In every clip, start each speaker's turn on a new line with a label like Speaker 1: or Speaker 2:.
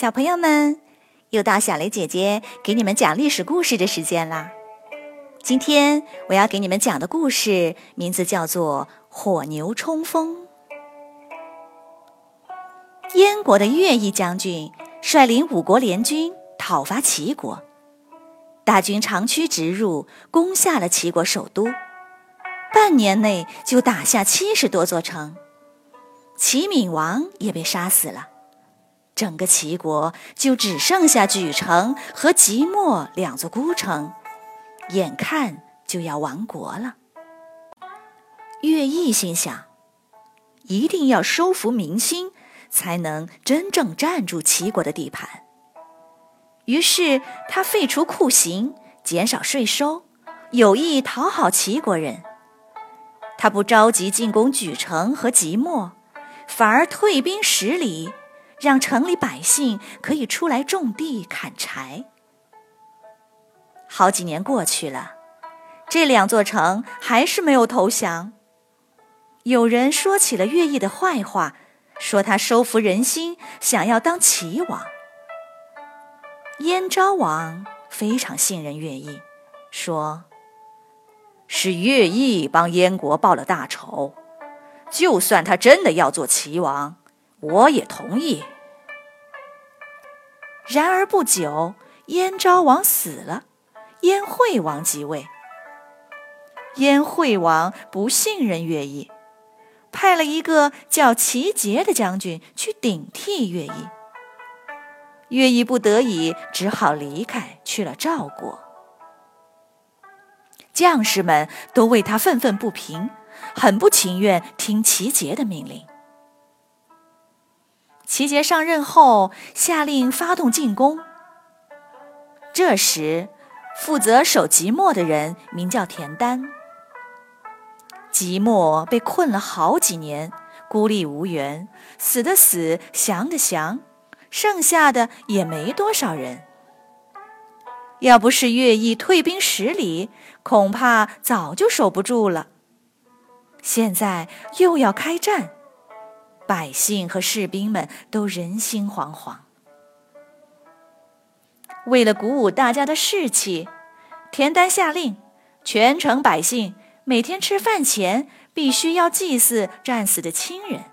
Speaker 1: 小朋友们，又到小雷姐姐给你们讲历史故事的时间啦！今天我要给你们讲的故事名字叫做《火牛冲锋》。燕国的乐毅将军率领五国联军讨伐齐国，大军长驱直入，攻下了齐国首都。半年内就打下七十多座城，齐闵王也被杀死了。整个齐国就只剩下莒城和即墨两座孤城，眼看就要亡国了。乐毅心想，一定要收服民心，才能真正占住齐国的地盘。于是他废除酷刑，减少税收，有意讨好齐国人。他不着急进攻莒城和即墨，反而退兵十里。让城里百姓可以出来种地、砍柴。好几年过去了，这两座城还是没有投降。有人说起了乐毅的坏话，说他收服人心，想要当齐王。燕昭王非常信任乐毅，说：“是乐毅帮燕国报了大仇，就算他真的要做齐王。”我也同意。然而不久，燕昭王死了，燕惠王即位。燕惠王不信任乐毅，派了一个叫齐杰的将军去顶替乐毅。乐毅不得已，只好离开，去了赵国。将士们都为他愤愤不平，很不情愿听齐杰的命令。齐杰上任后，下令发动进攻。这时，负责守即墨的人名叫田丹。即墨被困了好几年，孤立无援，死的死，降的降，剩下的也没多少人。要不是乐毅退兵十里，恐怕早就守不住了。现在又要开战。百姓和士兵们都人心惶惶。为了鼓舞大家的士气，田丹下令，全城百姓每天吃饭前必须要祭祀战死的亲人。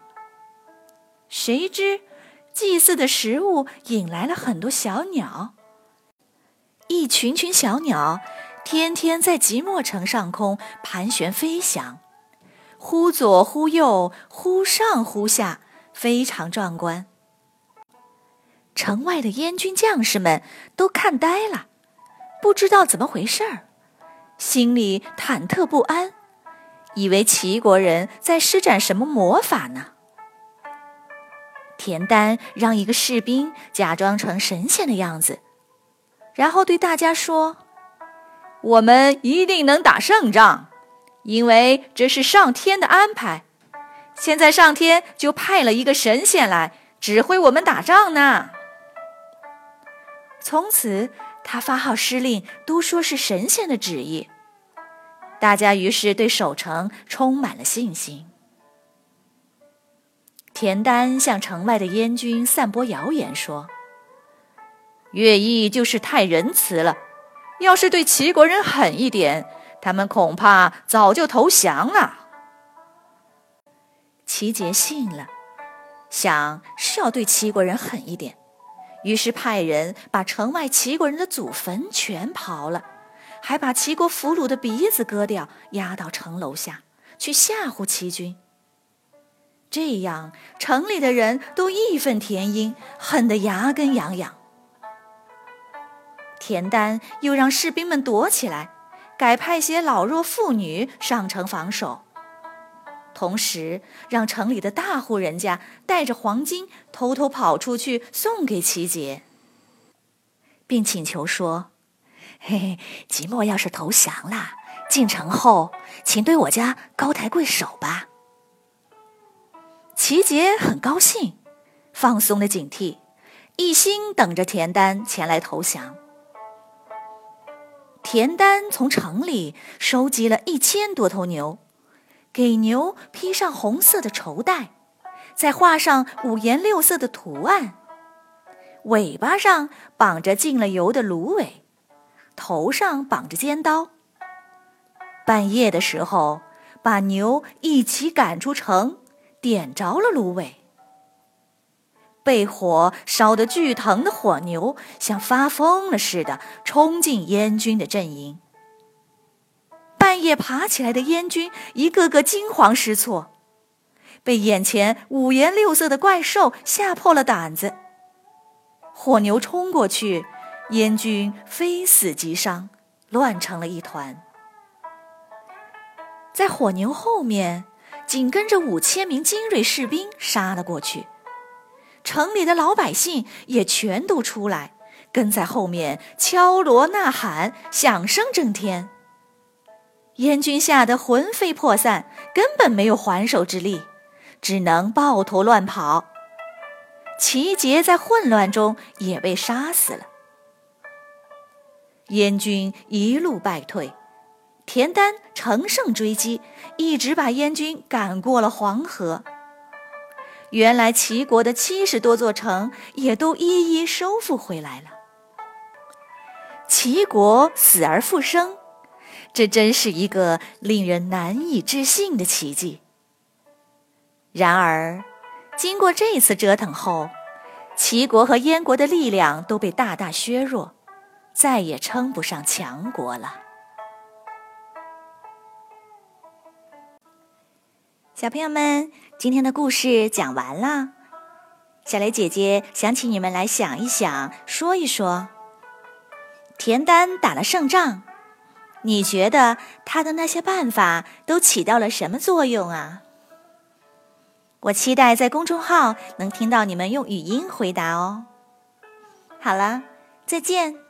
Speaker 1: 谁知，祭祀的食物引来了很多小鸟，一群群小鸟天天在即墨城上空盘旋飞翔。忽左忽右，忽上忽下，非常壮观。城外的燕军将士们都看呆了，不知道怎么回事儿，心里忐忑不安，以为齐国人在施展什么魔法呢。田丹让一个士兵假装成神仙的样子，然后对大家说：“我们一定能打胜仗。”因为这是上天的安排，现在上天就派了一个神仙来指挥我们打仗呢。从此，他发号施令都说是神仙的旨意，大家于是对守城充满了信心。田丹向城外的燕军散播谣言说：“乐毅就是太仁慈了，要是对齐国人狠一点。”他们恐怕早就投降了。齐杰信了，想是要对齐国人狠一点，于是派人把城外齐国人的祖坟全刨了，还把齐国俘虏的鼻子割掉，压到城楼下去吓唬齐军。这样，城里的人都义愤填膺，恨得牙根痒痒。田丹又让士兵们躲起来。改派些老弱妇女上城防守，同时让城里的大户人家带着黄金偷偷跑出去送给齐杰，并请求说：“嘿嘿，即墨要是投降了，进城后请对我家高抬贵手吧。”齐杰很高兴，放松了警惕，一心等着田丹前来投降。田丹从城里收集了一千多头牛，给牛披上红色的绸带，再画上五颜六色的图案，尾巴上绑着进了油的芦苇，头上绑着尖刀。半夜的时候，把牛一起赶出城，点着了芦苇。被火烧得巨疼的火牛，像发疯了似的冲进燕军的阵营。半夜爬起来的燕军，一个个惊慌失措，被眼前五颜六色的怪兽吓破了胆子。火牛冲过去，燕军非死即伤，乱成了一团。在火牛后面，紧跟着五千名精锐士兵杀了过去。城里的老百姓也全都出来，跟在后面敲锣呐喊，响声震天。燕军吓得魂飞魄散，根本没有还手之力，只能抱头乱跑。齐杰在混乱中也被杀死了。燕军一路败退，田丹乘胜追击，一直把燕军赶过了黄河。原来齐国的七十多座城也都一一收复回来了。齐国死而复生，这真是一个令人难以置信的奇迹。然而，经过这次折腾后，齐国和燕国的力量都被大大削弱，再也称不上强国了。小朋友们，今天的故事讲完了。小雷姐姐想请你们来想一想，说一说。田丹打了胜仗，你觉得他的那些办法都起到了什么作用啊？我期待在公众号能听到你们用语音回答哦。好了，再见。